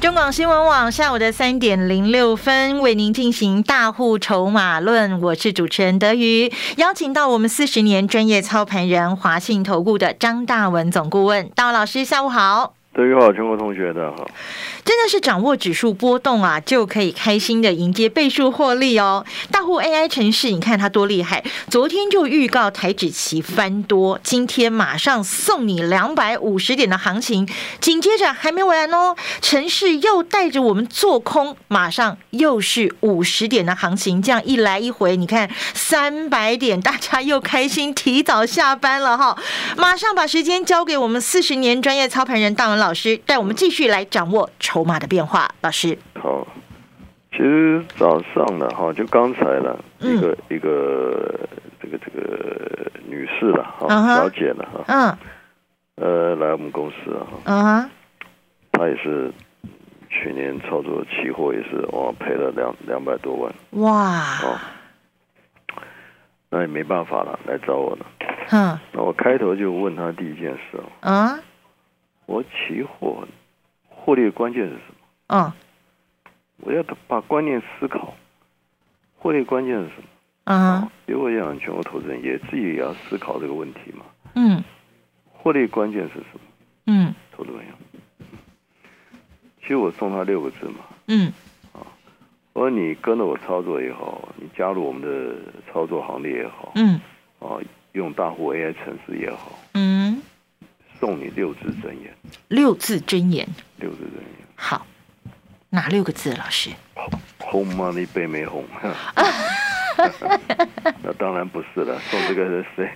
中广新闻网下午的三点零六分为您进行大户筹码论，我是主持人德瑜，邀请到我们四十年专业操盘人华信投顾的张大文总顾问，大老师下午好。德瑜好，全国同学的好。真的是掌握指数波动啊，就可以开心的迎接倍数获利哦。大户 AI 城市，你看它多厉害！昨天就预告台指期翻多，今天马上送你两百五十点的行情，紧接着还没完哦，城市又带着我们做空，马上又是五十点的行情，这样一来一回，你看三百点，大家又开心，提早下班了哈。马上把时间交给我们四十年专业操盘人大文老师，带我们继续来掌握筹。码的变化，老师。好。其实早上呢哈，就刚才了一个一个这个这个女士了哈，小姐了哈，嗯，呃，来我们公司啊，嗯，她也是去年操作期货也是哇赔了两两百多万，哇，哦，那也没办法了，来找我了，嗯，那我开头就问她第一件事哦，嗯，我期货。获利的关键是什么？嗯，我要把观念思考。获利关键是什么？嗯，因为我想全国投资人也自己也要思考这个问题嘛。嗯，获利关键是什么？嗯，投资朋友，其实我送他六个字嘛。嗯，啊，我说你跟着我操作也好，你加入我们的操作行列也好，嗯，啊，用大户 AI 城市也好，嗯。送你六字真言，六字真言，六字真言。好，哪六个字？老师，红吗？你背没红？那当然不是了。送这个是 谁？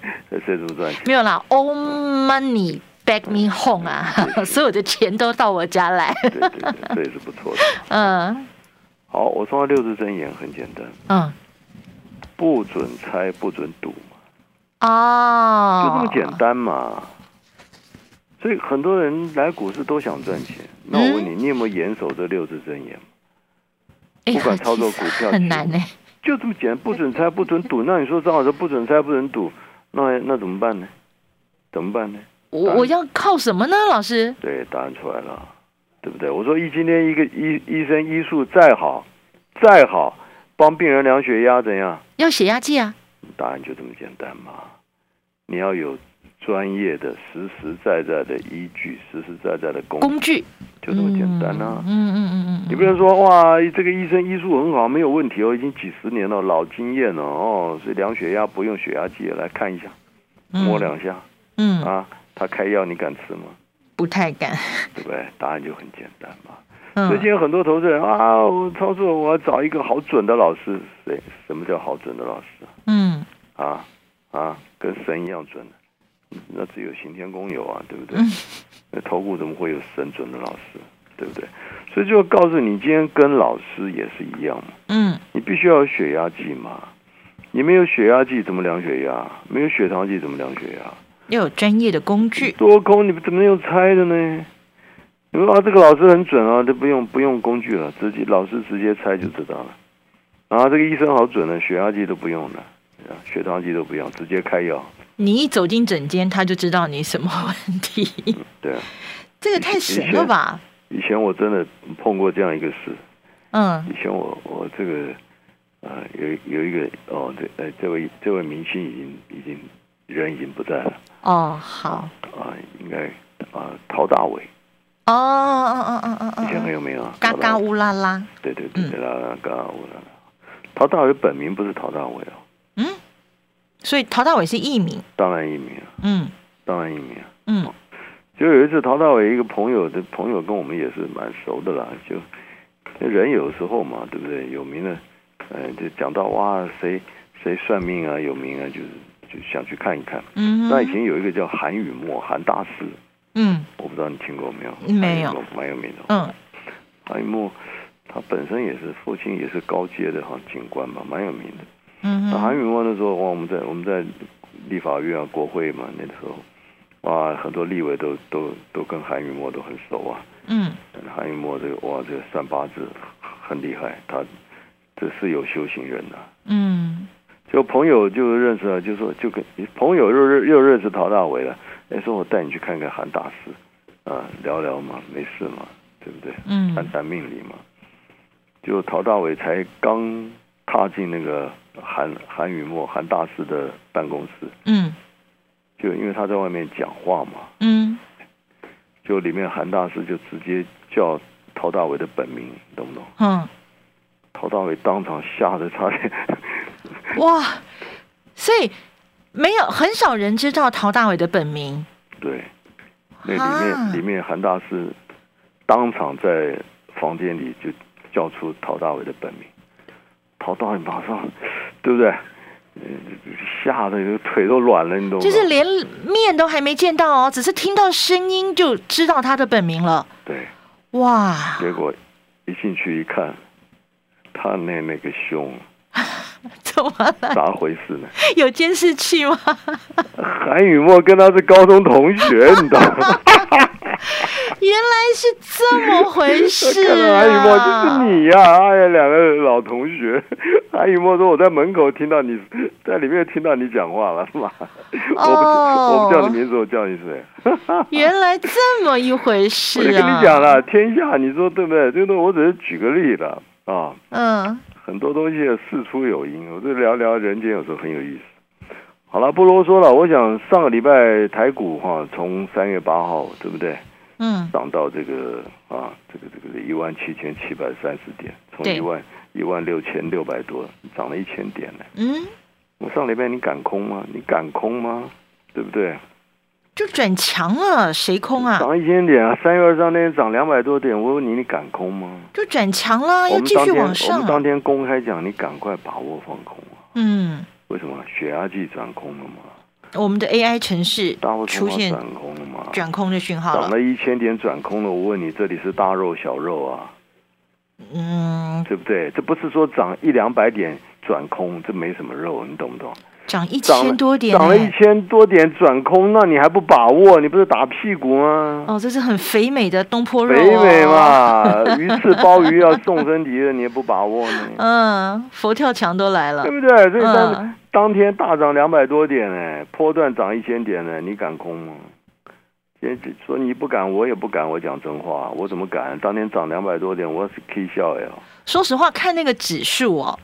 谁怎么赚钱？没有啦，All money back me home 啊！所有的钱都到我家来。对对对，这也是不错的。嗯，好，我送的六字真言很简单。嗯，不准猜，不准赌嘛。哦，就这么简单嘛。所以很多人来股市都想赚钱。那我问你，你有没有严守这六字真言？不管操作股票很难呢，就这么简单，不准猜，不准赌。那你说张老师不准猜，不准赌，那那怎么办呢？怎么办呢？我我要靠什么呢？老师？对，答案出来了，对不对？我说，一今天一个医医生医术再好，再好，帮病人量血压怎样？要血压计啊。答案就这么简单嘛，你要有。专业的、实实在在的依据，实实在在的工工具，就这么简单啊。嗯嗯嗯嗯，你不能说哇，这个医生医术很好，没有问题哦，已经几十年了，老经验了哦，所以量血压不用血压计，来看一下，摸两下，嗯啊，他开药你敢吃吗？不太敢，对不对？答案就很简单嘛。最近有很多投资人啊，我操作我要找一个好准的老师，谁？什么叫好准的老师？嗯啊啊，跟神一样准的。那只有刑天公有啊，对不对？那投顾怎么会有神准的老师，对不对？所以就告诉你，今天跟老师也是一样嘛。嗯，你必须要有血压计嘛。你没有血压计怎么量血压？没有血糖计怎么量血压？要有专业的工具。多空你们怎么用猜的呢？你说啊，这个老师很准啊，都不用不用工具了，直接老师直接猜就知道了。啊，这个医生好准呢，血压计都不用了，血糖计都不用，直接开药。你一走进诊间，他就知道你什么问题。对啊，这个太神了吧！以前我真的碰过这样一个事。嗯，以前我我这个啊有有一个哦，这呃这位这位明星已经已经人已经不在了。哦，好啊，应该啊陶大伟。哦哦哦哦哦哦，以前很有名啊，嘎嘎乌拉拉。对对对，啦啦嘎嘎乌拉拉。陶大伟本名不是陶大伟哦。嗯。所以陶大伟是艺名，当然艺名啊，嗯，当然艺名啊，嗯，就有一次陶大伟一个朋友的朋友跟我们也是蛮熟的啦，就人有时候嘛，对不对？有名的，嗯，就讲到哇，谁谁算命啊，有名啊，就是就想去看一看。嗯，那以前有一个叫韩雨墨，韩大师，嗯，我不知道你听过没有？没有，蛮有名的。嗯，韩雨墨他本身也是父亲也是高阶的哈警官嘛，蛮有名的。嗯，那韩云墨那时候哇，我们在我们在立法院啊，国会嘛，那时候哇，很多立委都都都跟韩宇墨都很熟啊。嗯，韩宇墨这个哇，这个算八字很厉害，他这是有修行人的。嗯，就朋友就认识了，就说就跟朋友又又认识陶大伟了。哎，说我带你去看看韩大师，啊，聊聊嘛，没事嘛，对不对？嗯，谈谈命理嘛。就陶大伟才刚踏进那个韩韩雨墨韩大师的办公室。嗯。就因为他在外面讲话嘛，嗯，就里面韩大师就直接叫陶大伟的本名，懂不懂？嗯，陶大伟当场吓得差点，哇！所以没有很少人知道陶大伟的本名。对，那里面里面韩大师当场在房间里就叫出陶大伟的本名，陶大伟马上，对不对？吓得腿都软了，你懂吗？就是连面都还没见到哦，只是听到声音就知道他的本名了。对，哇！结果一进去一看，他那那个胸，怎么了？咋回事呢？有监视器吗？韩雨墨跟他是高中同学，你知道吗？原来是这么回事啊！韩雨墨就是你呀！哎呀，两个老同学。阿雨墨说：“我在门口听到你在里面听到你讲话了，是吗？我不我不叫你名字，我叫你谁？原来这么一回事啊！我跟你讲了，天下你说对不对？这个我只是举个例子啊。嗯，很多东西事出有因，我这聊聊人间有时候很有意思。”好了，不啰嗦了。我想上个礼拜台股哈，从三月八号对不对？嗯。涨到这个啊，这个这个一万七千七百三十点，从一万一万六千六百多，涨了一千点呢。嗯。我上礼拜你敢空吗？你敢空吗？对不对？就转强了，谁空啊？涨一千点啊！三月二十三那天涨两百多点，我问你，你敢空吗？就转强了，要继续往上。我们当天公开讲，你赶快把握放空啊！嗯。为什么血压计转空了吗？我们的 AI 城市出现转空了吗？转空的讯号涨了一千点转空了。我问你，这里是大肉小肉啊？嗯，对不对？这不是说涨一两百点转空，这没什么肉，你懂不懂？涨一千多点，涨了一千多点转空，那你还不把握？你不是打屁股吗？哦，这是很肥美的东坡肉，肥美嘛，鱼翅鲍鱼要送身体的，你也不把握呢？嗯，佛跳墙都来了，对不对？所以当当天大涨两百多点呢，波段涨一千点呢，你敢空吗？先说你不敢，我也不敢。我讲真话，我怎么敢？当天涨两百多点，我是 K 笑呀。说实话，看那个指数哦。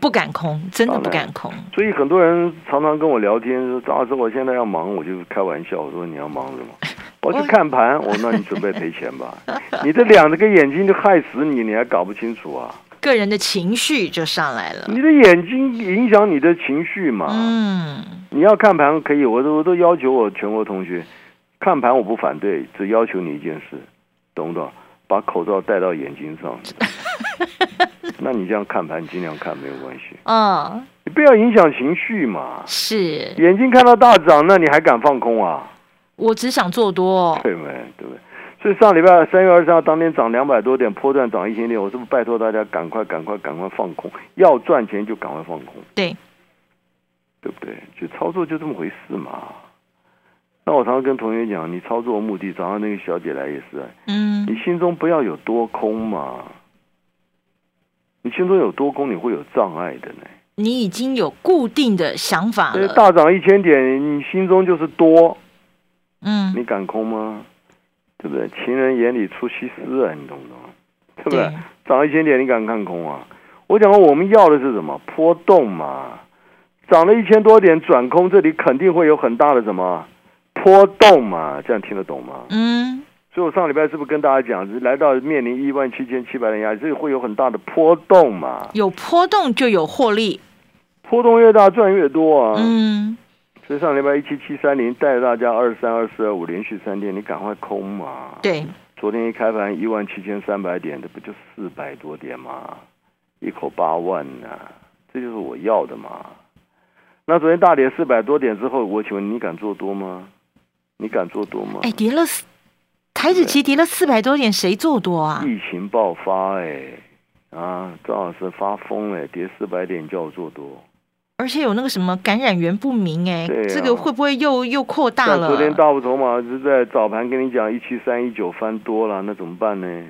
不敢空，真的不敢空。所以很多人常常跟我聊天说：“张老师，我现在要忙。”我就开玩笑，我说：“你要忙什么？我去看盘。”我说：“那你准备 赔钱吧？你这两个眼睛就害死你，你还搞不清楚啊？”个人的情绪就上来了。你的眼睛影响你的情绪嘛？嗯。你要看盘可以，我都我都要求我全国同学看盘，我不反对，只要求你一件事，懂不懂？把口罩戴到眼睛上。那你这样看盘，尽量看没有关系。嗯，你不要影响情绪嘛。是。眼睛看到大涨，那你还敢放空啊？我只想做多。对没？对不对？所以上礼拜三月二十号当天涨两百多点，破段涨一千点，我是不是拜托大家赶快、赶快、赶快放空？要赚钱就赶快放空。对。对不对？就操作就这么回事嘛。那我常常跟同学讲，你操作目的，早上那个小姐来也是，嗯，你心中不要有多空嘛。你心中有多空，你会有障碍的呢。你已经有固定的想法了。大涨一千点，你心中就是多。嗯，你敢空吗？对不对？情人眼里出西施啊，你懂不懂？对不对？涨一千点，你敢看空啊？我讲过，我们要的是什么？波动嘛。涨了一千多点转空，这里肯定会有很大的什么波动嘛？这样听得懂吗？嗯。所以我上礼拜是不是跟大家讲，来到面临一万七千七百的压力，这会有很大的波动嘛？有波动就有获利，波动越大赚越多啊！嗯，所以上礼拜一七七三零带大家二三二四二五连续三天，你赶快空嘛！对，昨天一开盘一万七千三百点，这不就四百多点吗？一口八万呢，这就是我要的嘛！那昨天大跌四百多点之后，我请问你敢做多吗？你敢做多吗？哎，跌了。台子期跌了四百多点，谁做多啊？疫情爆发，哎，啊，张老师发疯了，跌四百点叫我做多，而且有那个什么感染源不明，哎，这个会不会又又扩大了？昨天大部筹码是在早盘跟你讲一七三一九翻多了，那怎么办呢？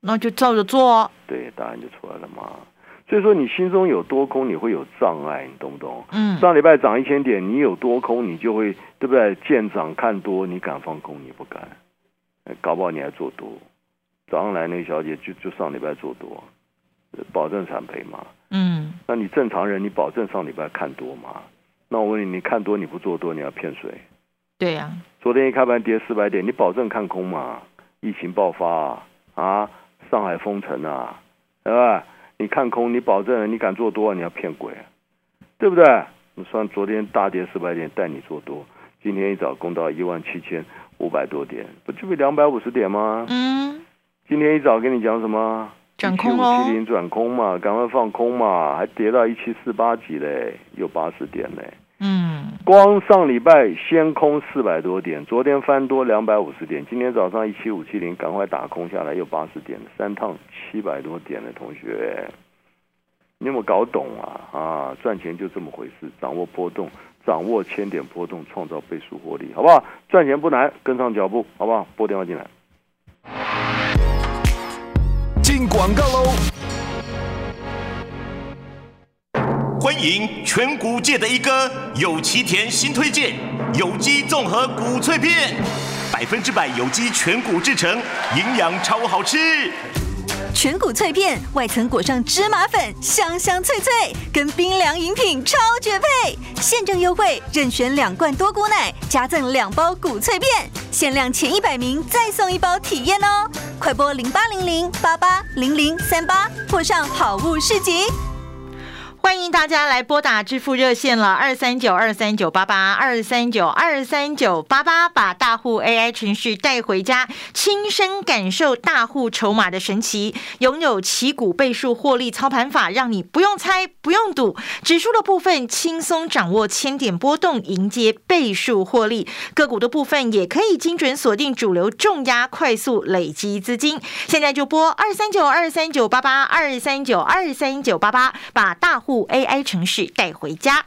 那就照着做。对，答案就出来了嘛。所以说你心中有多空，你会有障碍，你懂不懂？嗯。上礼拜涨一千点，你有多空，你就会对不对？见涨看多，你敢放空，你不敢。搞不好你还做多。早上来那个小姐就就上礼拜做多，保证产赔嘛。嗯。那你正常人，你保证上礼拜看多吗？那我问你，你看多你不做多，你要骗谁？对呀。昨天一开盘跌四百点，你保证看空吗？疫情爆发啊，啊，上海封城啊，对吧？你看空，你保证，你敢做多，你要骗鬼，对不对？你算昨天大跌四百点带你做多，今天一早攻到一万七千五百多点，不就两百五十点吗？嗯。今天一早跟你讲什么？转空五七零转空嘛，赶快放空嘛，还跌到一七四八几嘞，有八十点嘞。嗯，光上礼拜先空四百多点，昨天翻多两百五十点，今天早上一七五七零，赶快打空下来又八十点，三趟七百多点的同学，你有没有搞懂啊？啊，赚钱就这么回事，掌握波动，掌握千点波动，创造倍数获利，好不好？赚钱不难，跟上脚步，好不好？拨电话进来，进广告喽。欢迎全谷界的一哥有奇田新推荐有机综合谷脆片，百分之百有机全谷制成，营养超好吃。全谷脆片外层裹上芝麻粉，香香脆脆，跟冰凉饮品超绝配。现正优惠，任选两罐多谷奶，加赠两包谷脆片，限量前一百名再送一包体验哦！快播零八零零八八零零三八，或上好物市集。大家来拨打支付热线了，二三九二三九八八二三九二三九八八，把大户 AI 程序带回家，亲身感受大户筹码的神奇，拥有旗股倍数获利操盘法，让你不用猜不用赌，指数的部分轻松掌握千点波动，迎接倍数获利，个股的部分也可以精准锁定主流重压，快速累积资金。现在就拨二三九二三九八八二三九二三九八八，把大户 A。AI 城市带回家。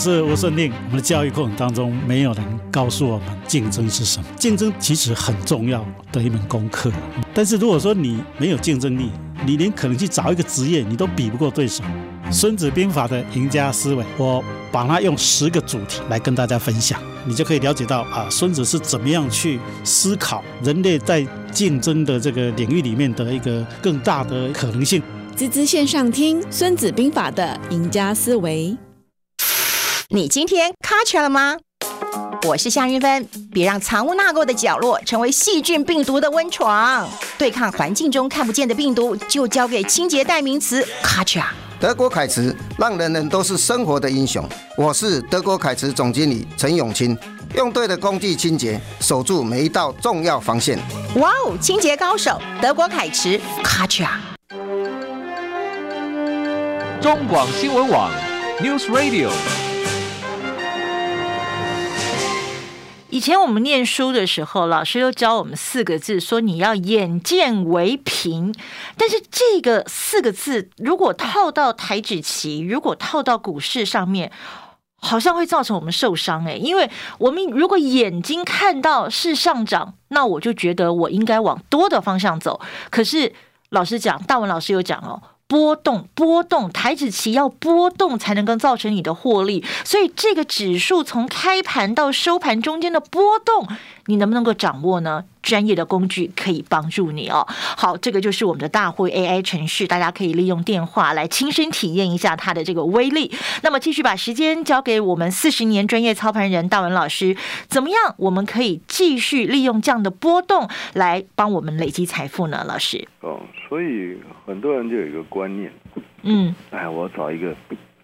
是吴顺令。我们的教育过程当中，没有人告诉我们竞争是什么。竞争其实很重要的一门功课。但是如果说你没有竞争力，你连可能去找一个职业，你都比不过对手。孙子兵法的赢家思维，我把它用十个主题来跟大家分享，你就可以了解到啊，孙子是怎么样去思考人类在竞争的这个领域里面的一个更大的可能性。滋滋线上听《孙子兵法》的赢家思维。你今天卡车了吗？我是夏云芬，别让藏污纳垢的角落成为细菌病毒的温床。对抗环境中看不见的病毒，就交给清洁代名词卡车。德国凯驰，让人人都是生活的英雄。我是德国凯驰总经理陈永清，用对的工具清洁，守住每一道重要防线。哇哦，清洁高手，德国凯驰卡车。中广新闻网，News Radio。以前我们念书的时候，老师都教我们四个字，说你要眼见为凭。但是这个四个字，如果套到台指期，如果套到股市上面，好像会造成我们受伤诶，因为我们如果眼睛看到是上涨，那我就觉得我应该往多的方向走。可是老师讲，大文老师有讲哦。波动，波动，台子期要波动才能够造成你的获利，所以这个指数从开盘到收盘中间的波动，你能不能够掌握呢？专业的工具可以帮助你哦。好，这个就是我们的大会 AI 程序，大家可以利用电话来亲身体验一下它的这个威力。那么，继续把时间交给我们四十年专业操盘人大文老师，怎么样？我们可以继续利用这样的波动来帮我们累积财富呢？老师，哦，所以很多人就有一个观念，嗯，哎，我找一个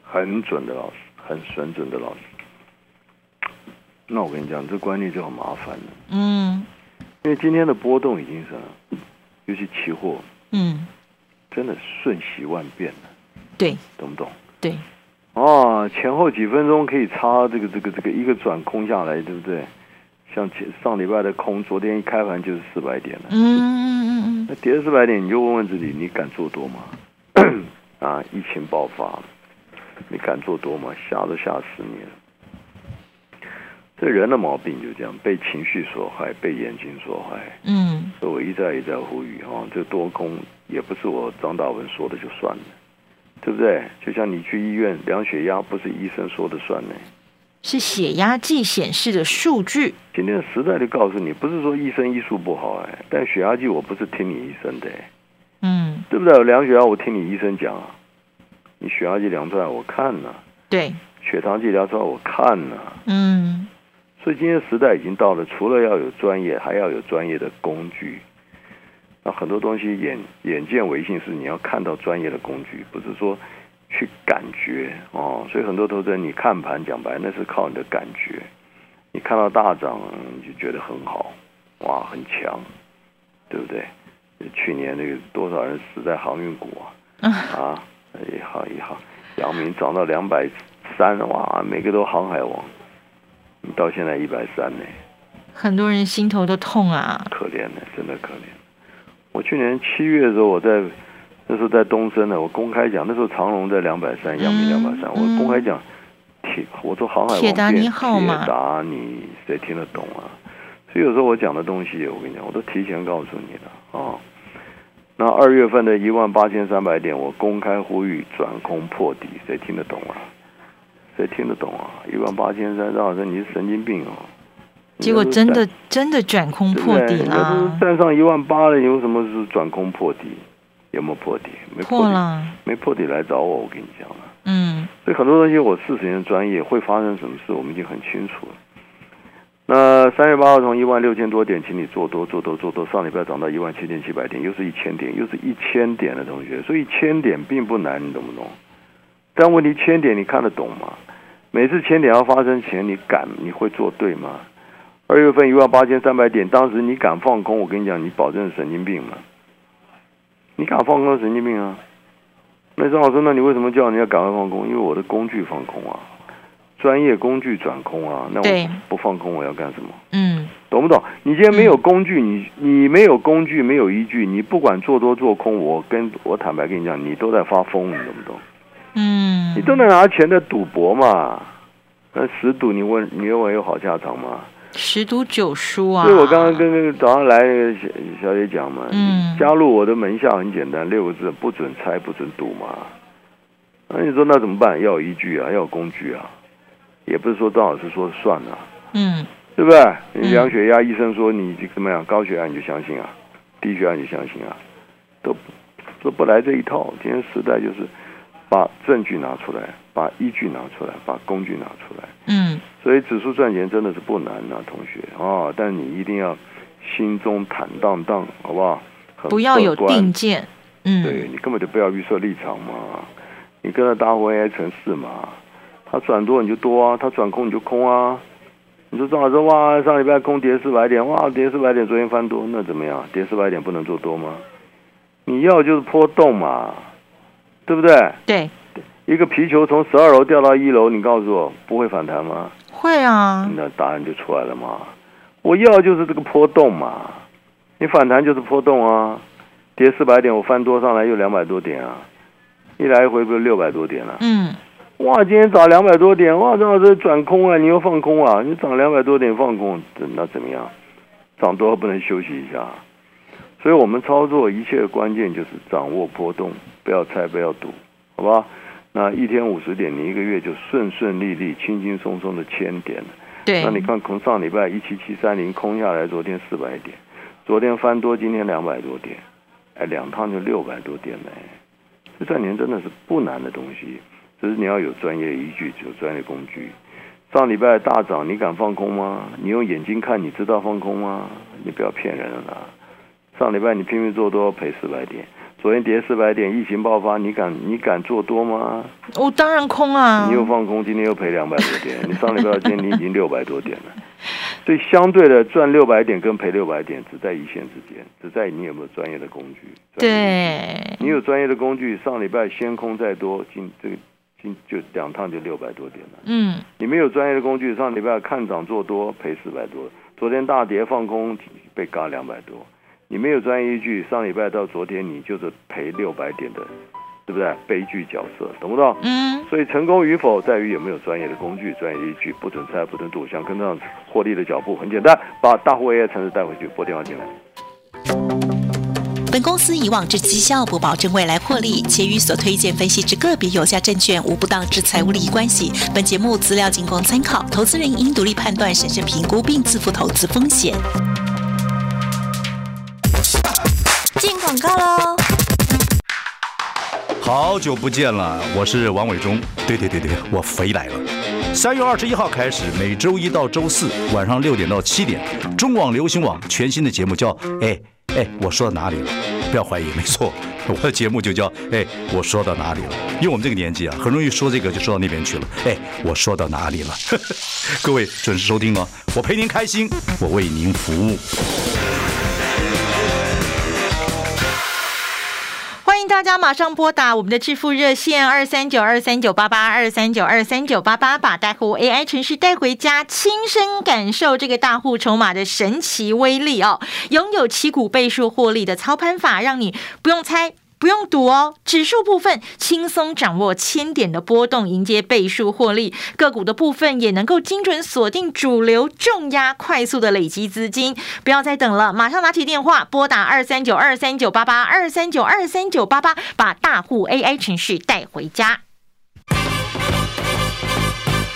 很准的老师，很神准的老师。那我跟你讲，这观念就很麻烦了。嗯，因为今天的波动已经是，尤其期货，嗯，真的瞬息万变了。对，懂不懂？对。哦，前后几分钟可以差这个这个这个一个转空下来，对不对？像前上礼拜的空，昨天一开盘就是四百点了。嗯嗯嗯嗯。那跌四百点，你就问问自己，你敢做多吗？啊，疫情爆发，你敢做多吗？吓都吓死你了。这人的毛病就这样，被情绪所害，被眼睛所害。嗯，所以我一再一再呼吁啊，这多空也不是我张大文说的就算了，对不对？就像你去医院量血压，不是医生说的算呢，是血压计显示的数据。今天的时代就告诉你，不是说医生医术不好哎，但血压计我不是听你医生的，嗯，对不对？量血压我听你医生讲啊，你血压计量出来我看呢，对，血糖计量出来我看呢，嗯。所以今天时代已经到了，除了要有专业，还要有专业的工具。那很多东西眼眼见为信，是你要看到专业的工具，不是说去感觉哦。所以很多投资人，你看盘讲白，那是靠你的感觉。你看到大涨，你就觉得很好，哇，很强，对不对？去年那个多少人死在航运股啊？啊，也好也好，阳明涨到两百三，哇，每个都航海王。到现在一百三呢，很多人心头都痛啊，可怜呢，真的可怜。我去年七月的时候，我在那时候在东升呢，我公开讲，那时候长隆在两百三，阳明两百三，我公开讲铁，我说航海王铁达尼号嘛，铁达尼谁听得懂啊？所以有时候我讲的东西，我跟你讲，我都提前告诉你了啊。那二月份的一万八千三百点，我公开呼吁转空破底，谁听得懂啊？谁听得懂啊？一万八千三，张老师你是神经病哦！结果真的真的转空破底了。站上一万八了，有什么是转空破底？有没有破底？没破了，没破底来找我，我跟你讲了。嗯。所以很多东西我四十年专业，会发生什么事，我们已经很清楚了。那三月八号从一万六千多点，请你做多做多做多，上礼拜涨到一万七千七百点，又是一千点，又是一千点的同学，所以一千点并不难，你懂不懂？但问题千点你看得懂吗？每次千点要发生前，你敢你会做对吗？二月份一万八千三百点，当时你敢放空？我跟你讲，你保证神经病吗？你敢放空神经病啊？那张老师，那你为什么叫人家赶快放空？因为我的工具放空啊，专业工具转空啊。那我不放空我要干什么？嗯，懂不懂？你今天没有工具，你你没有工具，没有依据，你不管做多做空，我跟我坦白跟你讲，你都在发疯，你懂不懂？嗯，你都能拿钱在赌博嘛？那十赌你问你认为有好下场吗？十赌九输啊！所以我刚刚跟那个早上来那个小小姐讲嘛，嗯，加入我的门下很简单，六个字：不准猜，不准赌嘛。那你说那怎么办？要有依据啊，要有工具啊，也不是说张老师说了算啊，嗯，对不对？你量血压，医生说你怎么样？高血压你就相信啊，低血压你就相信啊，都都不来这一套。今天时代就是。把证据拿出来，把依据拿出来，把工具拿出来。嗯，所以指数赚钱真的是不难呐，同学啊，但你一定要心中坦荡荡，好不好？不要有定见。嗯，对你根本就不要预设立场嘛，你跟着大户 AI 城市嘛，他转多你就多啊，他转空你就空啊。你说张老师哇，上礼拜空跌四百点，哇，跌四百点，昨天翻多，那怎么样？跌四百点不能做多吗？你要就是波动嘛。对不对？对，一个皮球从十二楼掉到一楼，你告诉我不会反弹吗？会啊。那答案就出来了嘛。我要就是这个波动嘛。你反弹就是波动啊。跌四百点，我翻多上来又两百多点啊，一来一回不是六百多点了？嗯。哇，今天涨两百多点，哇，正好是转空啊，你又放空啊？你涨两百多点放空，那怎么样？涨多不能休息一下？所以我们操作一切关键就是掌握波动。不要猜，不要赌，好吧？那一天五十点，你一个月就顺顺利利、轻轻松松的千点了。对。那你看，从上礼拜一七七三零空下来，昨天四百点，昨天翻多，今天两百多点，哎，两趟就六百多点嘞。这赚钱真的是不难的东西，只是你要有专业依据，有专业工具。上礼拜大涨，你敢放空吗？你用眼睛看，你知道放空吗？你不要骗人了。上礼拜你拼命做多，赔四百点。昨天跌四百点，疫情爆发，你敢你敢做多吗？我当然空啊！你又放空，今天又赔两百多点。你上礼拜今天你已经六百多点了，所以相对的赚六百点跟赔六百点只在一线之间，只在你有没有专业的工具。对，你有专业的工具，上礼拜先空再多，今这个今就两趟就六百多点了。嗯，你没有专业的工具，上礼拜看涨做多赔四百多，昨天大跌放空被嘎两百多。你没有专业依据，上礼拜到昨天你就是赔六百点的，对不对？悲剧角色，懂不懂？嗯。所以成功与否在于有没有专业的工具、专业依据，不准猜、不准赌，想跟上获利的脚步，很简单，把大户 AI 城市带回去，拨电话进来。本公司以往之绩效不保证未来获利，且与所推荐分析之个别有价证券无不当之财务利益关系。本节目资料仅供参考，投资人应独立判断、审慎评估并自负投资风险。广告喽！好久不见了，我是王伟忠。对对对对，我肥来了。三月二十一号开始，每周一到周四晚上六点到七点，中广流行网全新的节目叫《哎哎》，我说到哪里了？不要怀疑，没错，我的节目就叫《哎》，我说到哪里了？因为我们这个年纪啊，很容易说这个就说到那边去了。哎，我说到哪里了？各位准时收听哦，我陪您开心，我为您服务。大家马上拨打我们的致富热线二三九二三九八八二三九二三九八八，把大户 AI 程序带回家，亲身感受这个大户筹码的神奇威力哦！拥有七股倍数获利的操盘法，让你不用猜。不用赌哦，指数部分轻松掌握千点的波动，迎接倍数获利；个股的部分也能够精准锁定主流重压，快速的累积资金。不要再等了，马上拿起电话拨打二三九二三九八八二三九二三九八八，把大户 AI 程序带回家。